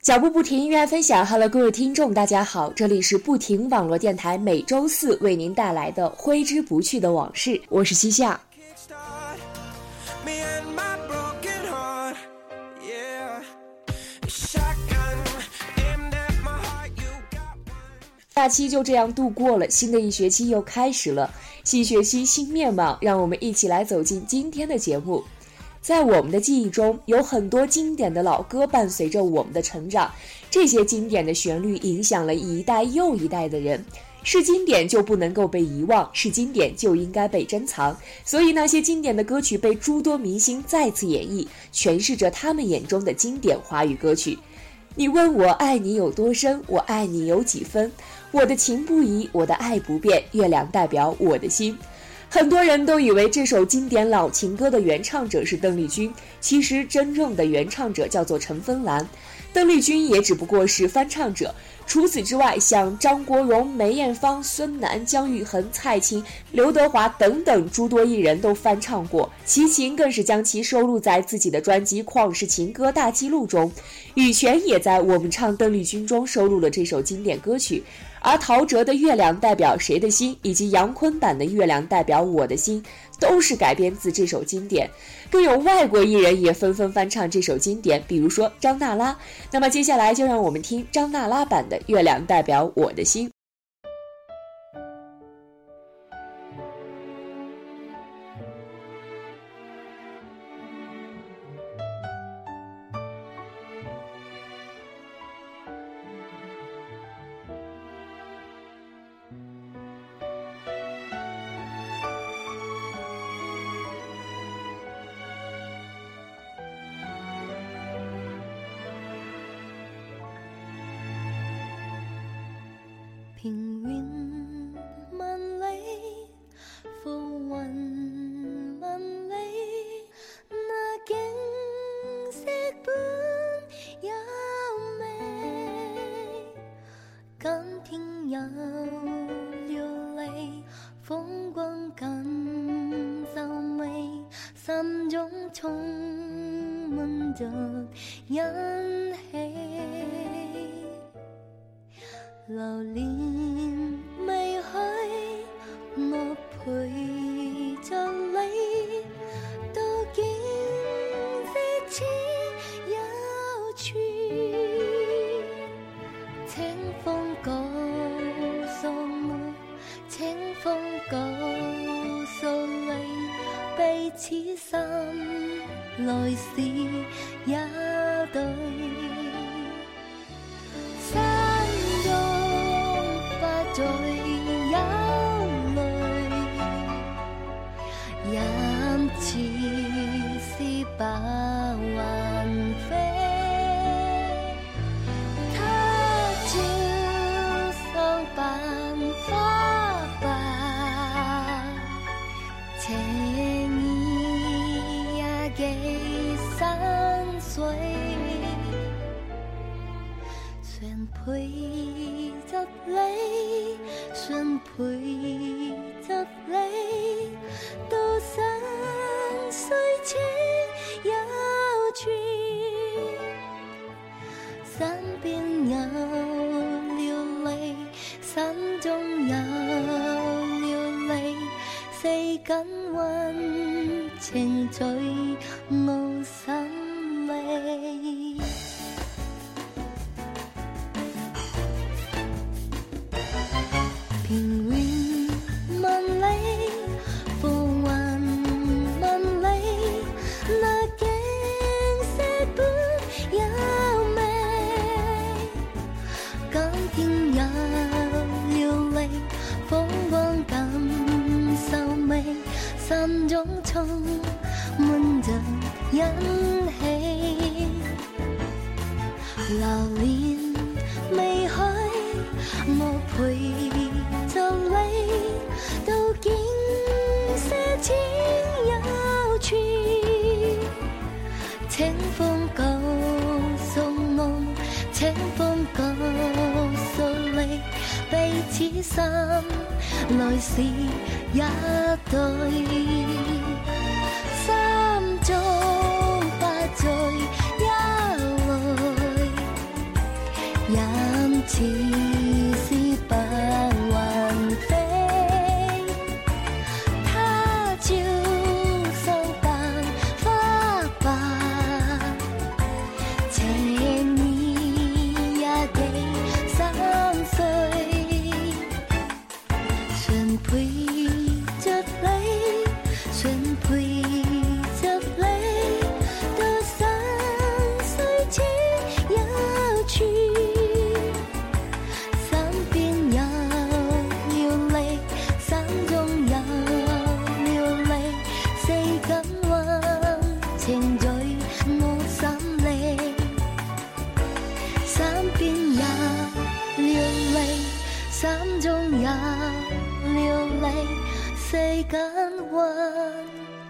脚步不停，音乐分享。Hello，各位听众，大家好，这里是不停网络电台，每周四为您带来的挥之不去的往事。我是西夏。假期就这样度过了，新的一学期又开始了，新学期新面貌，让我们一起来走进今天的节目。在我们的记忆中，有很多经典的老歌伴随着我们的成长。这些经典的旋律影响了一代又一代的人。是经典就不能够被遗忘，是经典就应该被珍藏。所以那些经典的歌曲被诸多明星再次演绎，诠释着他们眼中的经典华语歌曲。你问我爱你有多深，我爱你有几分？我的情不移，我的爱不变。月亮代表我的心。很多人都以为这首经典老情歌的原唱者是邓丽君，其实真正的原唱者叫做陈芬兰，邓丽君也只不过是翻唱者。除此之外，像张国荣、梅艳芳、孙楠、姜育恒、蔡琴、刘德华等等诸多艺人都翻唱过，齐秦更是将其收录在自己的专辑《旷世情歌大记录》中，羽泉也在《我们唱邓丽君》中收录了这首经典歌曲。而陶喆的《月亮代表谁的心》以及杨坤版的《月亮代表我的心》都是改编自这首经典，更有外国艺人也纷纷翻唱这首经典，比如说张娜拉。那么接下来就让我们听张娜拉版的《月亮代表我的心》。命运老林。是白云飞。他朝上扮花白，情意也几深邃，全陪世间温情最无心。心中充满着欣喜。流年未去，我陪。着你到景色千有趣，清风告诉我，清风告诉你，彼此心来时一对，心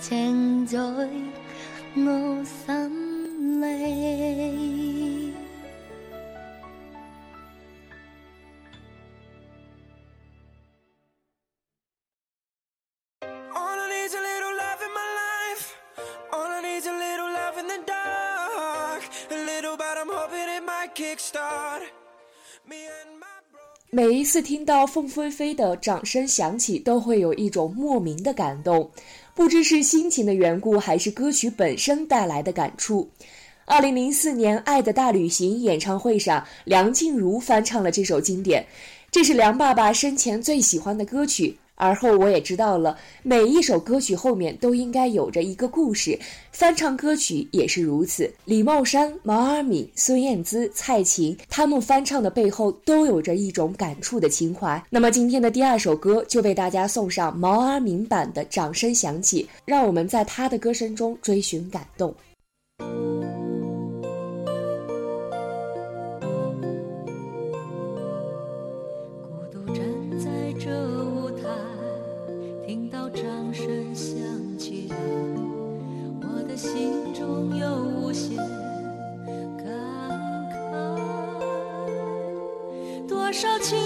情在我心里。每一次听到凤飞飞的掌声响起，都会有一种莫名的感动，不知是心情的缘故，还是歌曲本身带来的感触。二零零四年《爱的大旅行》演唱会上，梁静茹翻唱了这首经典，这是梁爸爸生前最喜欢的歌曲。而后我也知道了，每一首歌曲后面都应该有着一个故事，翻唱歌曲也是如此。李茂山、毛阿敏、孙燕姿、蔡琴，他们翻唱的背后都有着一种感触的情怀。那么今天的第二首歌就为大家送上毛阿敏版的《掌声响起》，让我们在他的歌声中追寻感动。多少青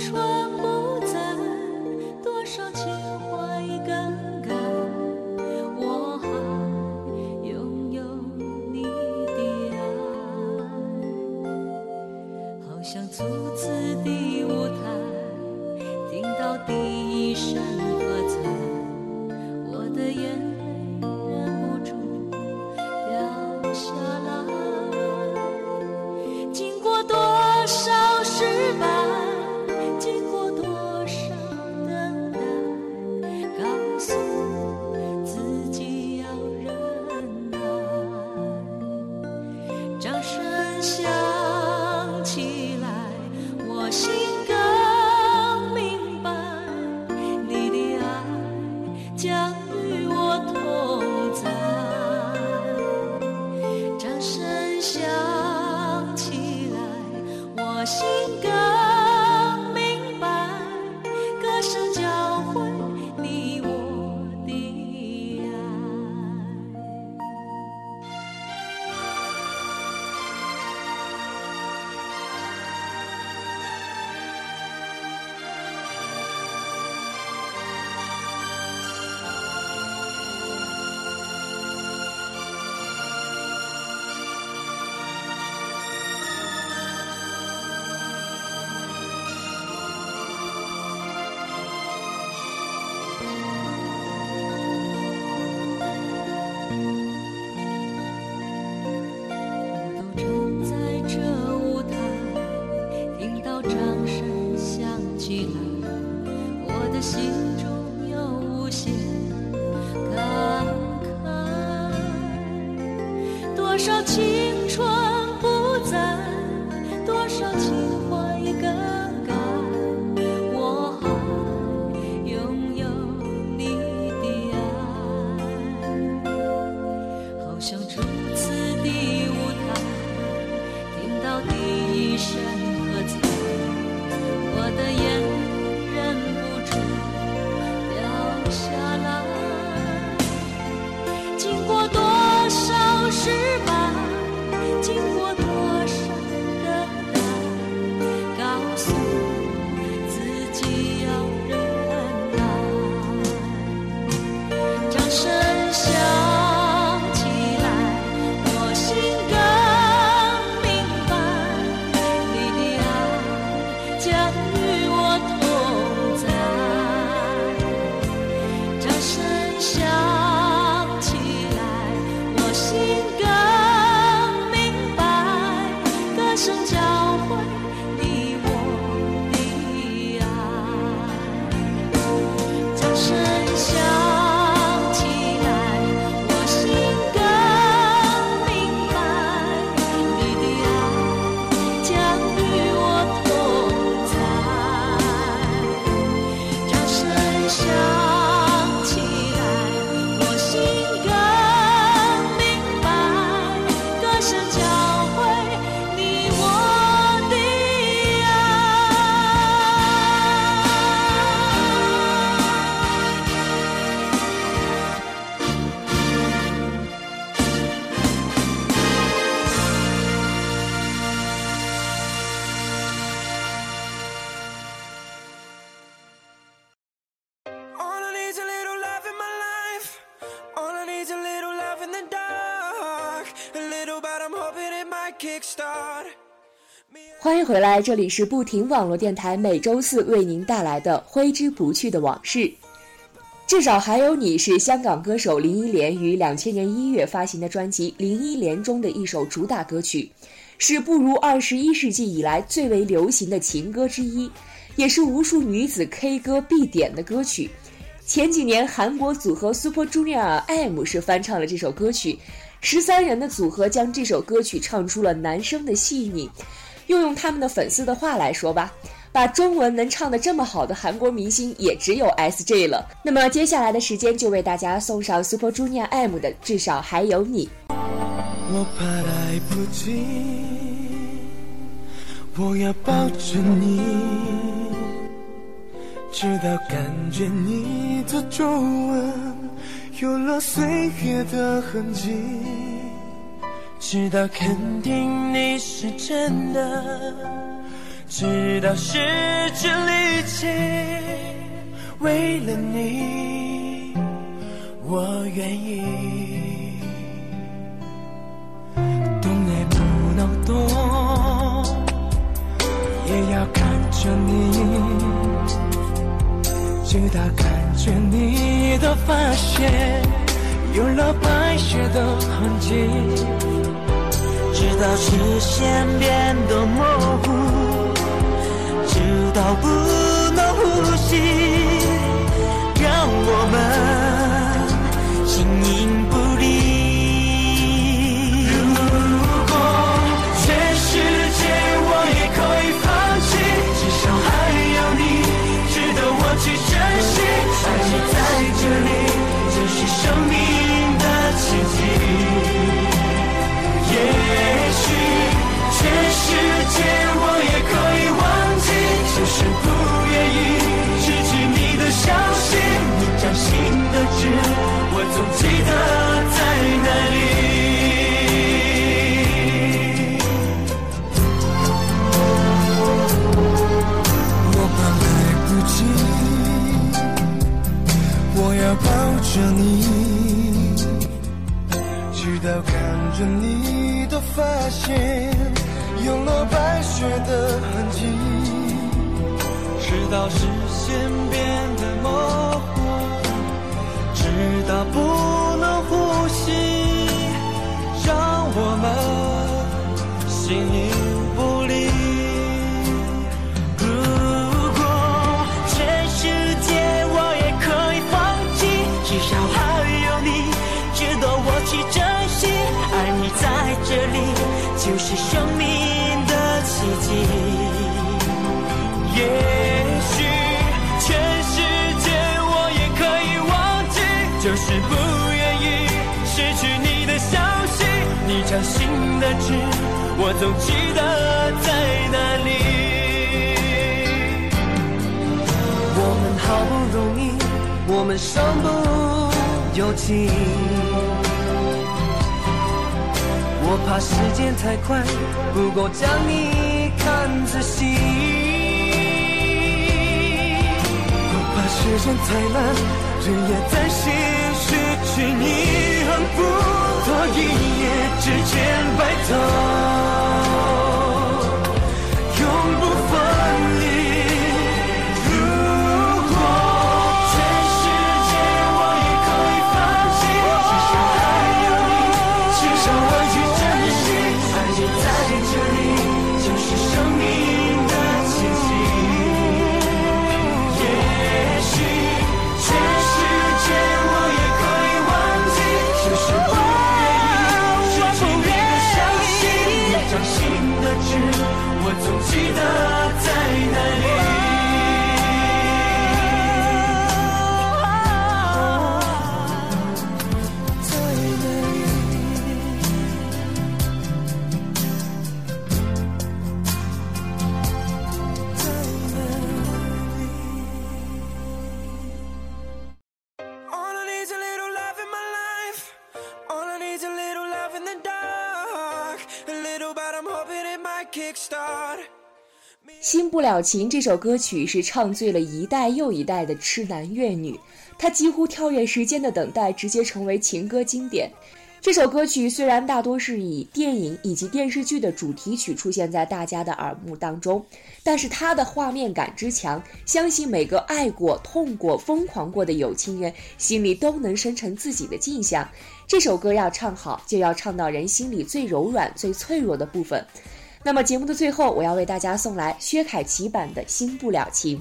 春来，这里是不停网络电台，每周四为您带来的挥之不去的往事。至少还有你是香港歌手林忆莲于两千年一月发行的专辑《林忆莲》中的一首主打歌曲，是步入二十一世纪以来最为流行的情歌之一，也是无数女子 K 歌必点的歌曲。前几年，韩国组合 Super Junior M 是翻唱了这首歌曲，十三人的组合将这首歌曲唱出了男生的细腻。用用他们的粉丝的话来说吧，把中文能唱的这么好的韩国明星也只有 S.J 了。那么接下来的时间就为大家送上 Super Junior M 的《至少还有你》。我怕来不及，我要抱着你，直到感觉你的皱纹有了岁月的痕迹。直到肯定你是真的，直到失去力气，为了你，我愿意。动也不能动，也要看着你，直到看着你的发线有了白雪的痕迹。直到视线变得模糊，直到不能呼吸，让我们形影不离。如果全世界我也可以放弃，至少还有你值得我去珍惜。爱你在这里，世形影不离。如果全世界我也可以放弃，至少还有你值得我去珍惜。爱你在这里。就是生命的奇迹。也许全世界我也可以忘记，就是不愿意失去你的消息。你掌心的痣，我总记得在哪里。我们好不容易，我们身不由己。我怕时间太快，不够将你看仔细。我怕时间太慢，日夜担心对你，恨不得一夜之间白头，新不了情这首歌曲是唱醉了一代又一代的痴男怨女，它几乎跳跃时间的等待，直接成为情歌经典。这首歌曲虽然大多是以电影以及电视剧的主题曲出现在大家的耳目当中，但是它的画面感之强，相信每个爱过、痛过、疯狂过的有情人心里都能生成自己的镜像。这首歌要唱好，就要唱到人心里最柔软、最脆弱的部分。那么节目的最后，我要为大家送来薛凯琪版的《新不了情》。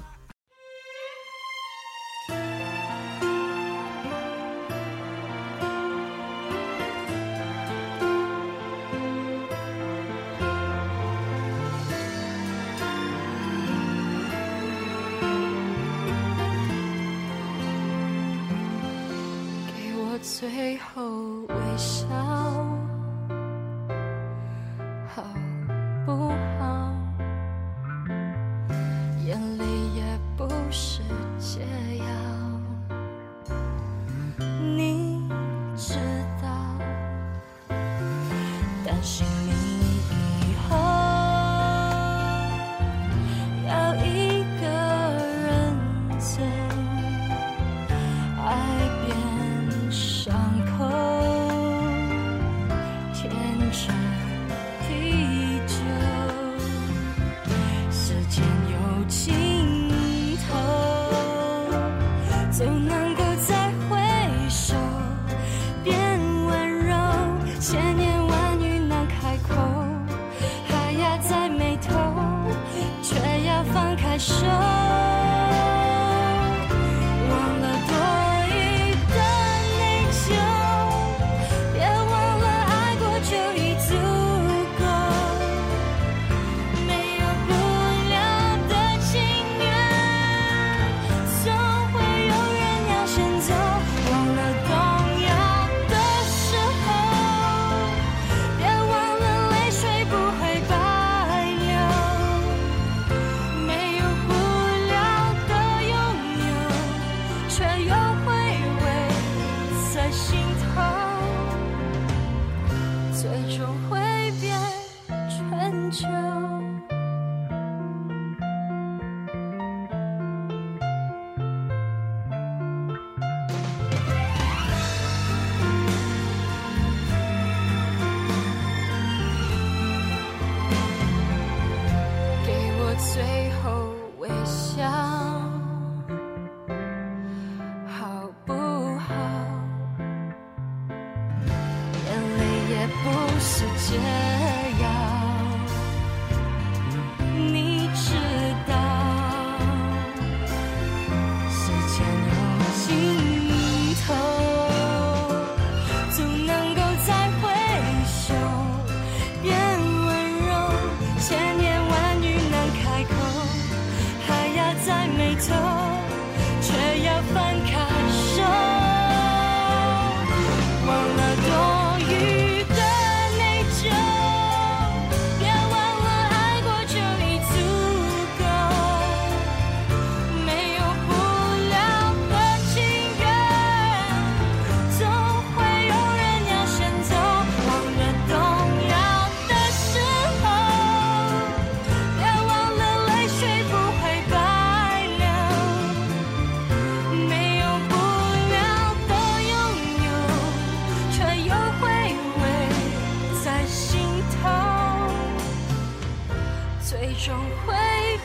给我最后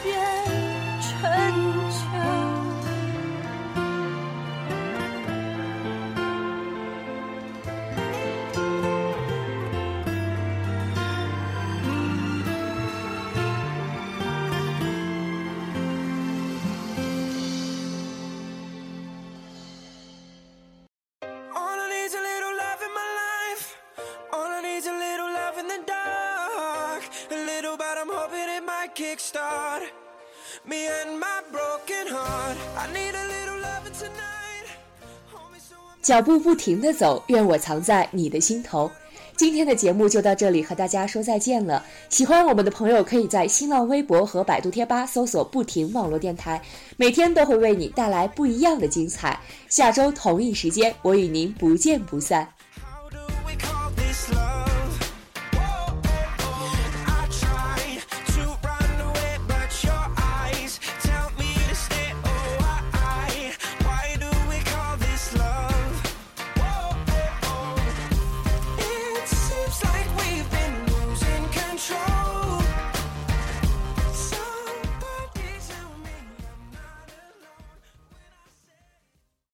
变春秋。Start. me and my broken heart. I need a little love tonight. 脚步不停的走，愿我藏在你的心头。今天的节目就到这里，和大家说再见了。喜欢我们的朋友，可以在新浪微博和百度贴吧搜索“不停网络电台”，每天都会为你带来不一样的精彩。下周同一时间，我与您不见不散。